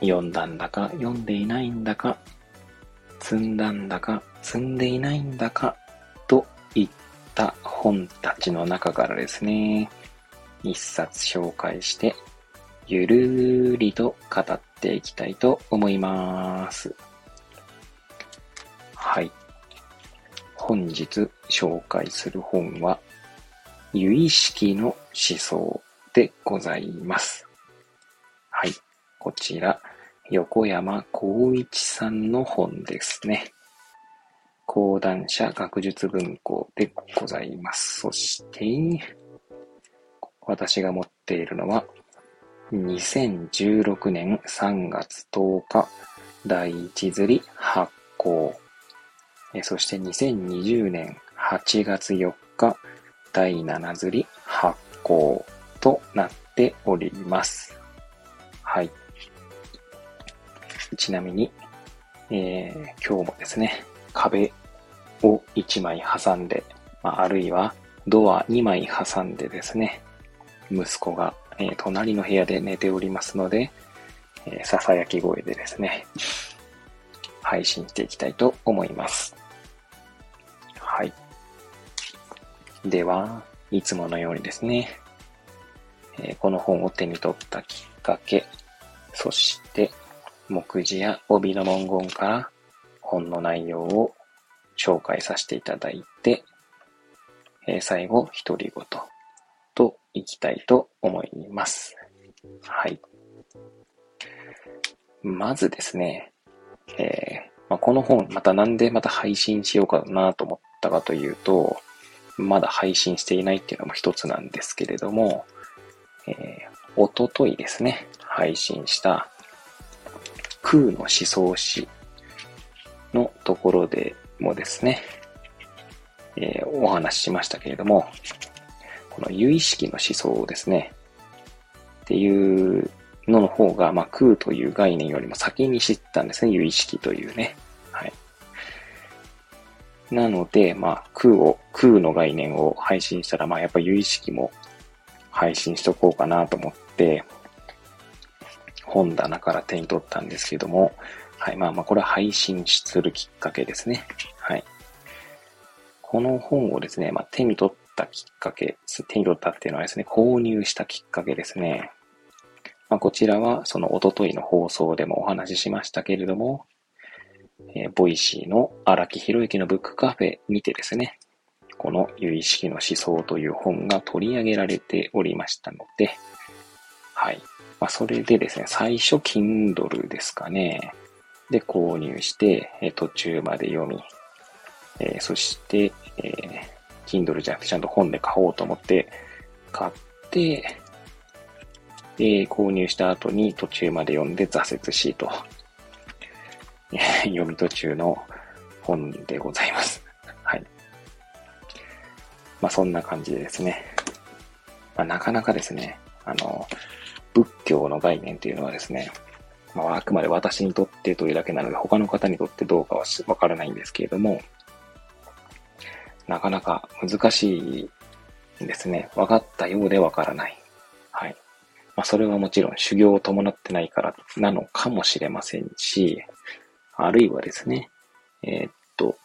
読んだんだか読んでいないんだか、積んだんだか積んでいないんだか、といった本たちの中からですね、一冊紹介して、ゆるーりと語っていきたいと思います。はい。本日紹介する本は、由意識の思想でございます。はい。こちら、横山光一さんの本ですね。講談社学術文庫でございます。そして、私が持っているのは、2016年3月10日、第一釣り発行。そして2020年8月4日、第7釣り発行となっております。はい。ちなみに、えー、今日もですね、壁を1枚挟んで、まあ、るいはドア2枚挟んでですね、息子が、えー、隣の部屋で寝ておりますので、えー、ささやき声でですね、配信していきたいと思います。はい。では、いつものようにですね、えー、この本を手に取ったきっかけ、そして、目次や帯の文言から本の内容を紹介させていただいて、え、最後、独り言といきたいと思います。はい。まずですね、えーまあ、この本、またなんでまた配信しようかなと思ったかというと、まだ配信していないっていうのも一つなんですけれども、えー、おとといですね、配信した空の思想史のところでもですね、えー、お話ししましたけれども、この有意識の思想をですね、っていうのの方が、まあ、空という概念よりも先に知ったんですね、有意識というね。はい。なので、まあ、空を、空の概念を配信したら、まあ、やっぱ有意識も配信しとこうかなと思って、本棚から手に取ったんですけども、はい、まあまあ、これは配信するきっかけですね。はい。この本をですね、まあ、手に取ったきっかけ、手に取ったっていうのはですね、購入したきっかけですね。まあ、こちらは、そのおとといの放送でもお話ししましたけれども、えー、 Voicy の荒木博行のブックカフェにてですね、この唯識の思想という本が取り上げられておりましたので、はい。まあ、それでですね、最初 Kindle ですかね。で、購入して、え途中まで読み、えー、そして、えー、Kindle じゃなくてちゃんと本で買おうと思って買って、え、購入した後に途中まで読んで挫折しと、読み途中の本でございます。はい。まあ、そんな感じでですね。まあ、なかなかですね、あの、教の概念というのはですね、まあ、あくまで私にとってというだけなので、他の方にとってどうかはわからないんですけれども、なかなか難しいんですね。分かったようでわからない。はい。まあ、それはもちろん修行を伴ってないからなのかもしれませんし、あるいはですね、えー、っと、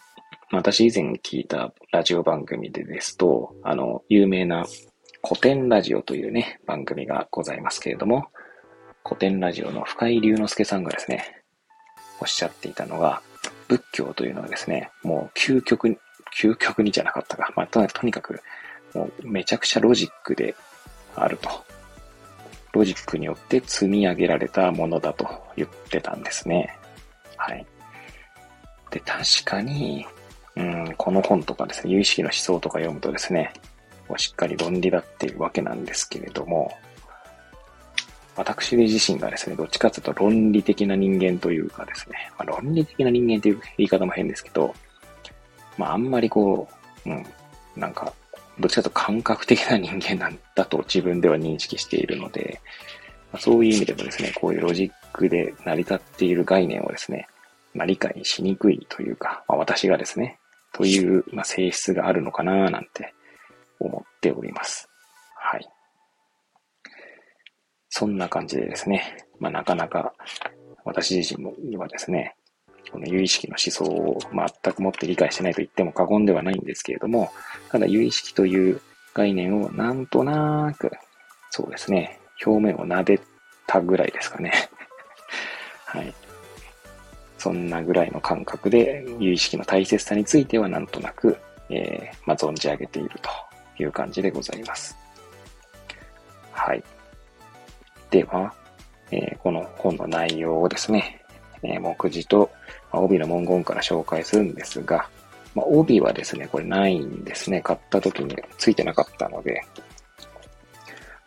私以前聞いたラジオ番組でですと、あの、有名な古典ラジオというね、番組がございますけれども、古典ラジオの深井龍之介さんがですね、おっしゃっていたのが、仏教というのはですね、もう究極に、究極にじゃなかったか、まあ、とにかく、もうめちゃくちゃロジックであると。ロジックによって積み上げられたものだと言ってたんですね。はい。で、確かに、うん、この本とかですね、有意識の思想とか読むとですね、しっかり論理だっていうわけなんですけれども、私自身がですね、どっちかというと論理的な人間というかですね、まあ、論理的な人間という言い方も変ですけど、まああんまりこう、うん、なんか、どっちかというと感覚的な人間なんだと 自分では認識しているので、まあ、そういう意味でもですね、こういうロジックで成り立っている概念をですね、まあ、理解しにくいというか、まあ、私がですね、という、まあ、性質があるのかななんて思っております。はい。そんな感じでですね、まあ、なかなか私自身も今ですね、この有意識の思想を全くもって理解してないと言っても過言ではないんですけれども、ただ有意識という概念をなんとなく、そうですね、表面を撫でたぐらいですかね。はい。そんなぐらいの感覚で、有意識の大切さについてはなんとなく、えー、まあ、存じ上げているという感じでございます。はい。では、えー、この本の内容をですね、えー、目次と、まあ、帯の文言から紹介するんですが、まあ、帯はですね、これないんですね。買った時についてなかったので、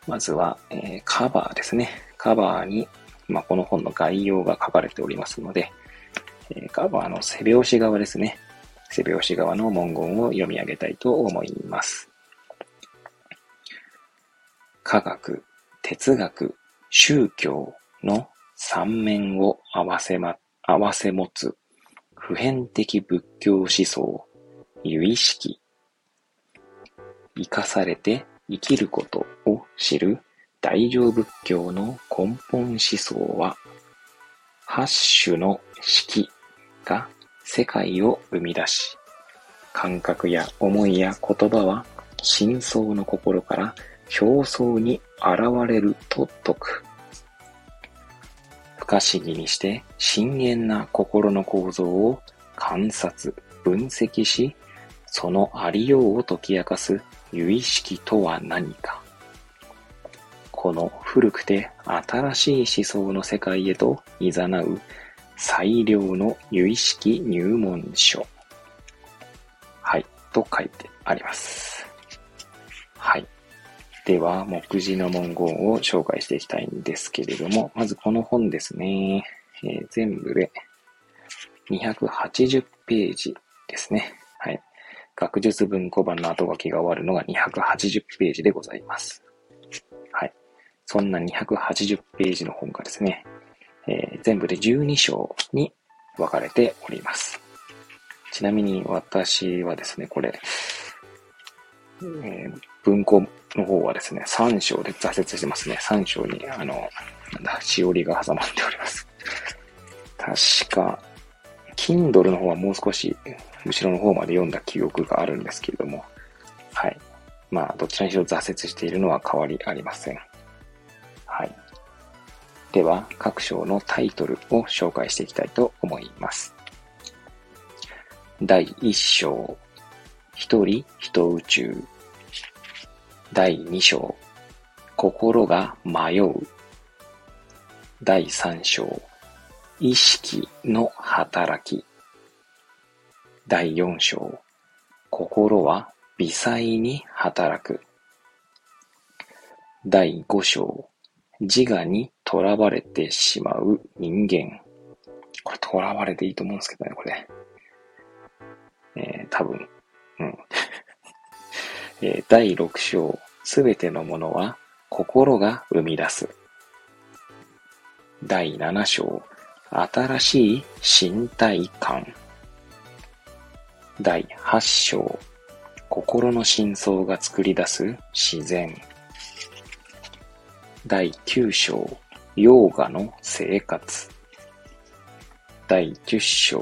まずは、えー、カバーですね。カバーに、まあ、この本の概要が書かれておりますので、え、カバーの背表紙側ですね。背表紙側の文言を読み上げたいと思います。科学、哲学、宗教の三面を合わせま、合わせ持つ普遍的仏教思想、由意識。生かされて生きることを知る大乗仏教の根本思想は、八種の式が世界を生み出し、感覚や思いや言葉は真相の心から表層に現れると説く。不可思議にして深淵な心の構造を観察、分析し、そのありようを解き明かす由意識とは何か。この古くて新しい思想の世界へと誘う最良の由意識入門書。はい、と書いてあります。はい。では、目次の文言を紹介していきたいんですけれども、まずこの本ですね。えー、全部で280ページですね。はい。学術文庫版の後書きが終わるのが280ページでございます。はい。そんな280ページの本がですね、えー、全部で12章に分かれております。ちなみに私はですね、これ、えー、文庫の方はですね、3章で挫折してますね。3章に、あの、なんだ、しおりが挟まっております。確か、Kindle の方はもう少し後ろの方まで読んだ記憶があるんですけれども、はい。まあ、どちらにしろ挫折しているのは変わりありません。はい。では、各章のタイトルを紹介していきたいと思います。第1章、一人一宇宙。第2章、心が迷う。第3章、意識の働き。第4章、心は微細に働く。第5章、自我に囚われてしまう人間。これ囚われていいと思うんですけどね、これ。えー、多分。うん。えー、第6章、すべてのものは心が生み出す。第7章、新しい身体感。第8章、心の真相が作り出す自然。第9章、ヨーガの生活。第10章、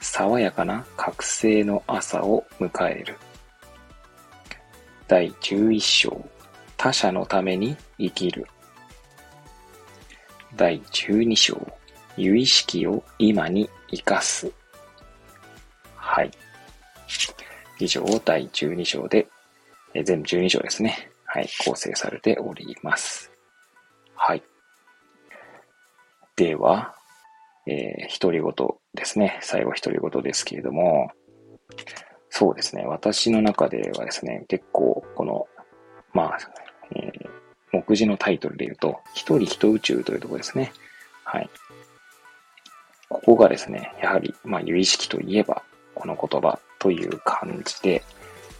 爽やかな覚醒の朝を迎える。第11章、他者のために生きる。第12章、有意識を今に生かす。はい。以上、第12章で、え全部12章ですね。はい、構成されております。はい。では、えー、独り言ですね。最後独り言ですけれども、そうですね。私の中ではですね、結構、この、まあ、えー、目次のタイトルで言うと、一人一宇宙というところですね。はい。ここがですね、やはり、まあ、有意識といえば、この言葉という感じで、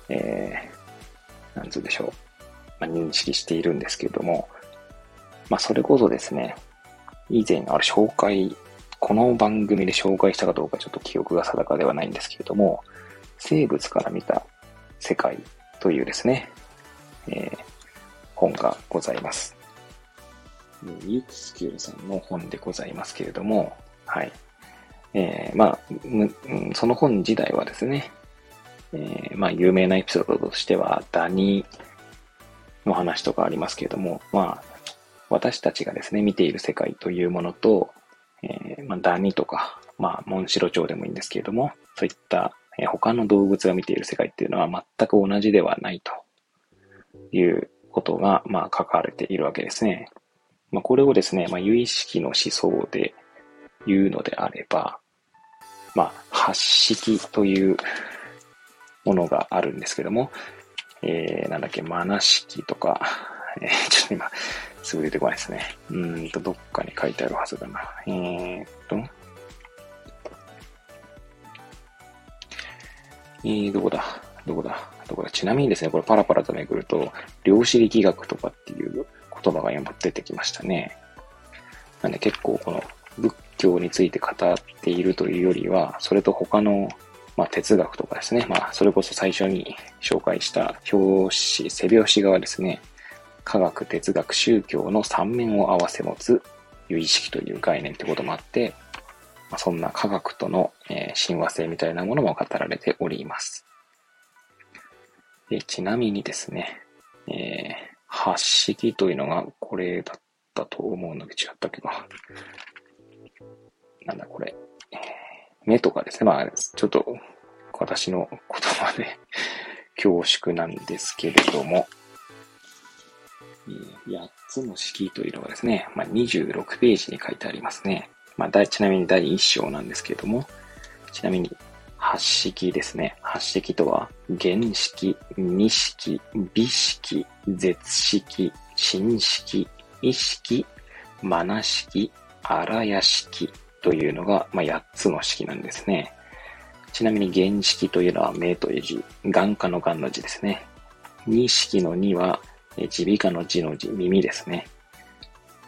えー、なんつうでしょう。まあ、認識しているんですけれども、まあ、それこそですね、以前ある紹介、この番組で紹介したかどうかちょっと記憶が定かではないんですけれども、生物から見た世界というですね、えー、本がございます。ユキスキュールさんの本でございますけれども、はい。えー、まあ、その本自体はですね、えー、まあ、有名なエピソードとしては、ダニの話とかありますけれども、まあ、私たちがですね、見ている世界というものと、えー、まあ、ダニとか、まあ、モンシロチョウでもいいんですけれども、そういった、え、他の動物が見ている世界っていうのは全く同じではないということが、まあ、書かれているわけですね。まあ、これをですね、まあ、有意識の思想で言うのであれば、まあ、発式というものがあるんですけども、えー、なんだっけ、マナ式とか、えー、ちょっと今、すぐ出てこないですね。うんと、どっかに書いてあるはずだな。えー、っと、えー、どこだ？どこだ？どこだ？ちなみにですね、これパラパラとめくると、量子力学とかっていう言葉が今出てきましたね。なんで結構この仏教について語っているというよりは、それと他の、まあ、哲学とかですね、まあ、それこそ最初に紹介した表紙、背表紙側ですね、科学、哲学、宗教の三面を合わせ持つ有意識という概念ってこともあって、まあ、そんな科学との、えー、親和性みたいなものも語られております。でちなみにですね、えー、発式というのがこれだったと思うんだけど違ったけど、なんだこれ、えー、目とかですね。まあ、ちょっと私の言葉で 恐縮なんですけれども、8つの式というのがですね、まあ、26ページに書いてありますね。まあ、ちなみに第1章なんですけれども、ちなみに発式ですね。発式とは、原式、二式、美式、絶式、新式、意識、マナ式、荒屋式というのが、まあ、8つの式なんですね。ちなみに原式というのは目という字、眼科の眼の字ですね。二式の2は耳鼻科の字の字、耳ですね。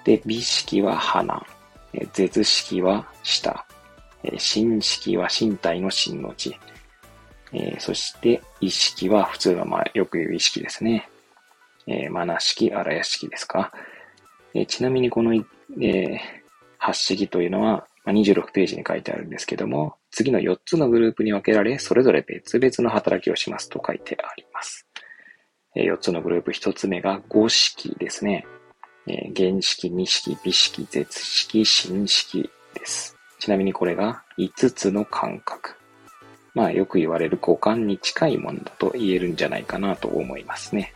で、美式は鼻、絶式は舌、心式は身体の心の字、えー、そして意識は普通はまあよく言う意識ですね。えー、マナ式、荒屋式ですか。えー、ちなみにこの、えー、発式というのは、まあ、26ページに書いてあるんですけども、次の4つのグループに分けられ、それぞれ別々の働きをしますと書いてあります。えー、4つのグループ、1つ目が5式ですね。えー、原式、2式、美式、絶式、新式です。ちなみにこれが5つの感覚。まあよく言われる五感に近いものだと言えるんじゃないかなと思いますね。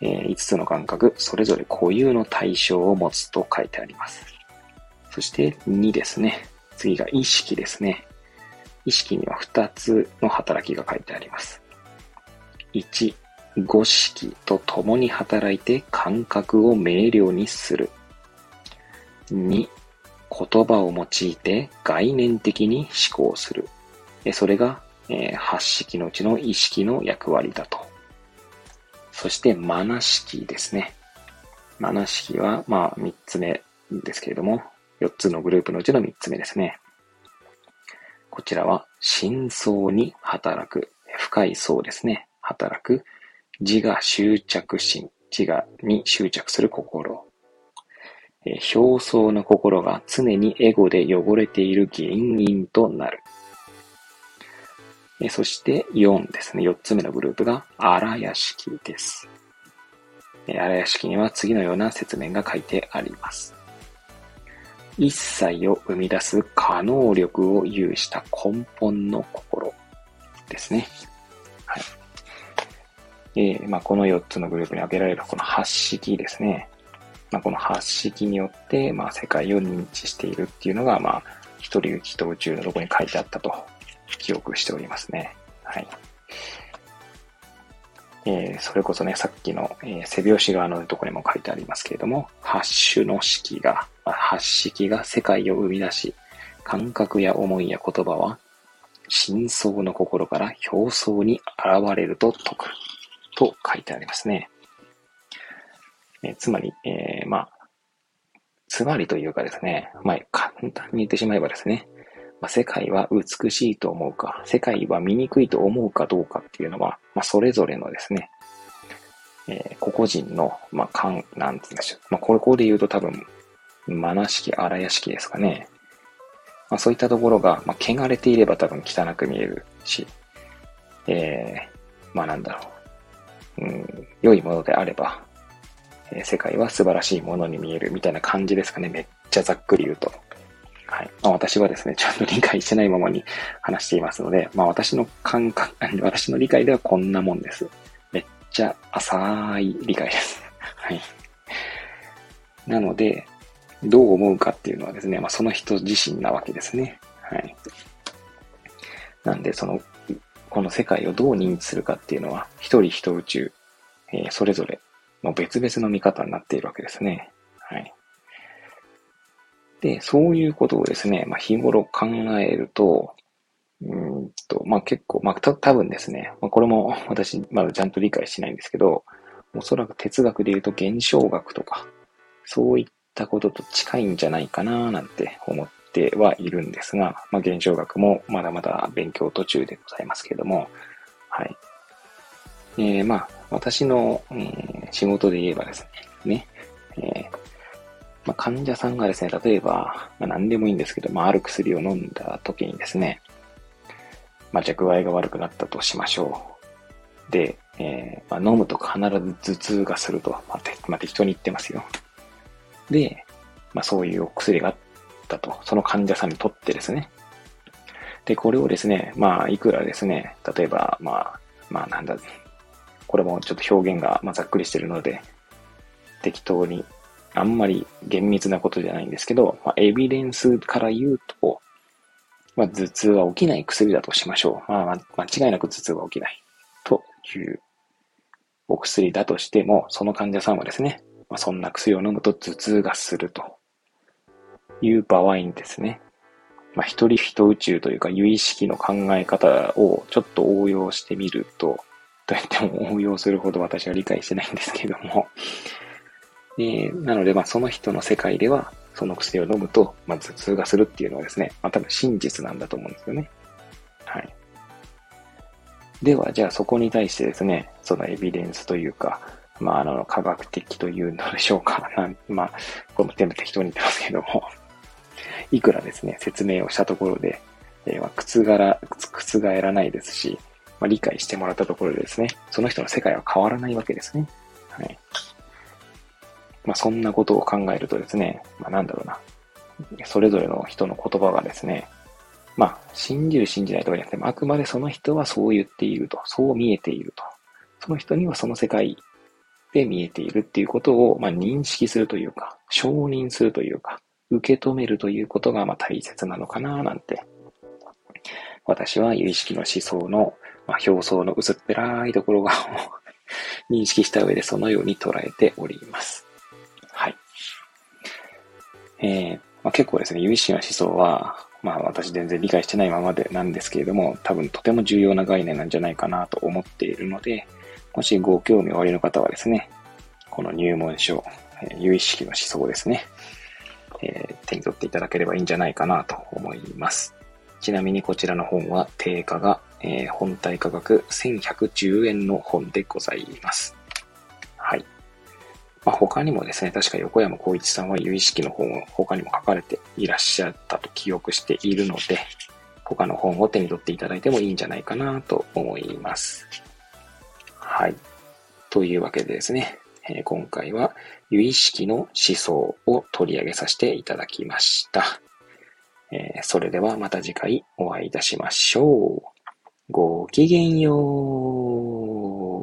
えー、5つの感覚、それぞれ固有の対象を持つと書いてあります。そして2ですね。次が意識ですね。意識には2つの働きが書いてあります。1、五色と共に働いて感覚を明瞭にする。2、言葉を用いて概念的に思考する。それが、えー、発式のうちの意識の役割だと。そして、マナ式ですね。マナ式は、まあ、三つ目ですけれども、四つのグループのうちの三つ目ですね。こちらは、深層に働く、深い層ですね。働く、自我執着心、自我に執着する心。え表層の心が常にエゴで汚れている原因となる。えそして4ですね。4つ目のグループが荒屋敷です。荒屋敷には次のような説明が書いてあります。一切を生み出す可能力を有した根本の心ですね。はい。えー、まあ、この4つのグループに挙げられるこの8式ですね。まあ、この発式によって、まあ、世界を認知しているっていうのが、まあ、一人行きと宇宙のとこに書いてあったと記憶しておりますね。はい。えー、それこそね、さっきの、えー、背拍子側のとこにも書いてありますけれども、ハッシュの式が、ハッ式が世界を生み出し、感覚や思いや言葉は、真相の心から表層に現れると解く。と書いてありますね。え、つまり、えー、まあ、つまりというかですね、まあ、簡単に言ってしまえばですね、まあ、世界は美しいと思うか、世界は見くいと思うかどうかっていうのは、まあ、それぞれのですね、えー、個々人の、まあ、感、なんて言うんでしょう。まあ、こ、こで言うと多分、マナ式、荒屋式ですかね。まあ、そういったところが、まあ、汚れていれば多分汚く見えるし、えー、まあなんだろう。うん、良いものであれば、えー、世界は素晴らしいものに見えるみたいな感じですかね。めっちゃざっくり言うと。はい。まあ、私はですね、ちゃんと理解してないままに話していますので、まあ私の感覚、私の理解ではこんなもんです。めっちゃ浅い理解です。はい。なので、どう思うかっていうのはですね、まあその人自身なわけですね。はい。なんで、その、この世界をどう認知するかっていうのは、一人一宇宙、えー、それぞれの別々の見方になっているわけですね。はい。で、そういうことをですね、まあ、日頃考えると、うんと、まあ、結構、まあ、た、多分ですね、まあ、これも 私、まだちゃんと理解してないんですけど、おそらく哲学で言うと現象学とか、そういったことと近いんじゃないかななんて思ってはいるんですが、まあ、現象学もまだまだ勉強途中でございますけれども、はい。えー、まあ、私の、えー、仕事で言えばですね、ね、えーまあ、患者さんがですね、例えば、まあ、何でもいいんですけど、まあ、ある薬を飲んだ時にですね、まあ、じゃ具合が悪くなったとしましょう。で、えー、まあ、飲むと必ず頭痛がすると、まあ、てまあ、適当に言ってますよ。で、まあ、そういうお薬があったと、その患者さんにとってですね。で、これをですね、まあ、いくらですね、例えば、まあ、まあ、なんだ、これもちょっと表現が、ま、ざっくりしてるので、適当にあんまり厳密なことじゃないんですけど、まあ、エビデンスから言うと、まあ、頭痛は起きない薬だとしましょう。まあ、間違いなく頭痛は起きない。というお薬だとしても、その患者さんはですね、まあ、そんな薬を飲むと頭痛がするという場合にですね、まあ、一人一宇宙というか、有意識の考え方をちょっと応用してみると、と言っても応用するほど私は理解してないんですけども、えー、なので、まあ、その人の世界では、その薬を飲むと、まあ、頭痛がするっていうのはですね、まあ、多分真実なんだと思うんですよね。はい。では、じゃあそこに対してですね、そのエビデンスというか、まあ、あの、科学的というのでしょうか。なまあ、これも全部適当に言ってますけども、いくらですね、説明をしたところで、えー、まあ、覆ら、覆らないですし、まあ、理解してもらったところでですね、その人の世界は変わらないわけですね。はい。まあ、そんなことを考えるとですね、まあ、なんだろうな。それぞれの人の言葉がですね、まあ、信じる信じないとかじゃなくて、あくまでその人はそう言っていると、そう見えていると。その人にはその世界で見えているっていうことを、まあ、認識するというか、承認するというか、受け止めるということが、ま、大切なのかな、なんて。私は有意識の思想の、まあ、表層の薄っぺらいところが認識した上でそのように捉えております。はいえー、まあ、結構ですね、有意識の思想は、まあ私全然理解してないままでなんですけれども、多分とても重要な概念なんじゃないかなと思っているので、もしご興味おありの方はですね、この入門書、有意識の思想ですね、えー、手に取っていただければいいんじゃないかなと思います。ちなみにこちらの本は定価が、えー、本体価格1110円の本でございます。はい。まあ、他にもですね、確か横山光一さんは有意識の本を他にも書かれていらっしゃったと記憶しているので、他の本を手に取っていただいてもいいんじゃないかなと思います。はい。というわけでですね、え今回は、由意識の思想を取り上げさせていただきました。えそれではまた次回お会いいたしましょう。ごきげんよう。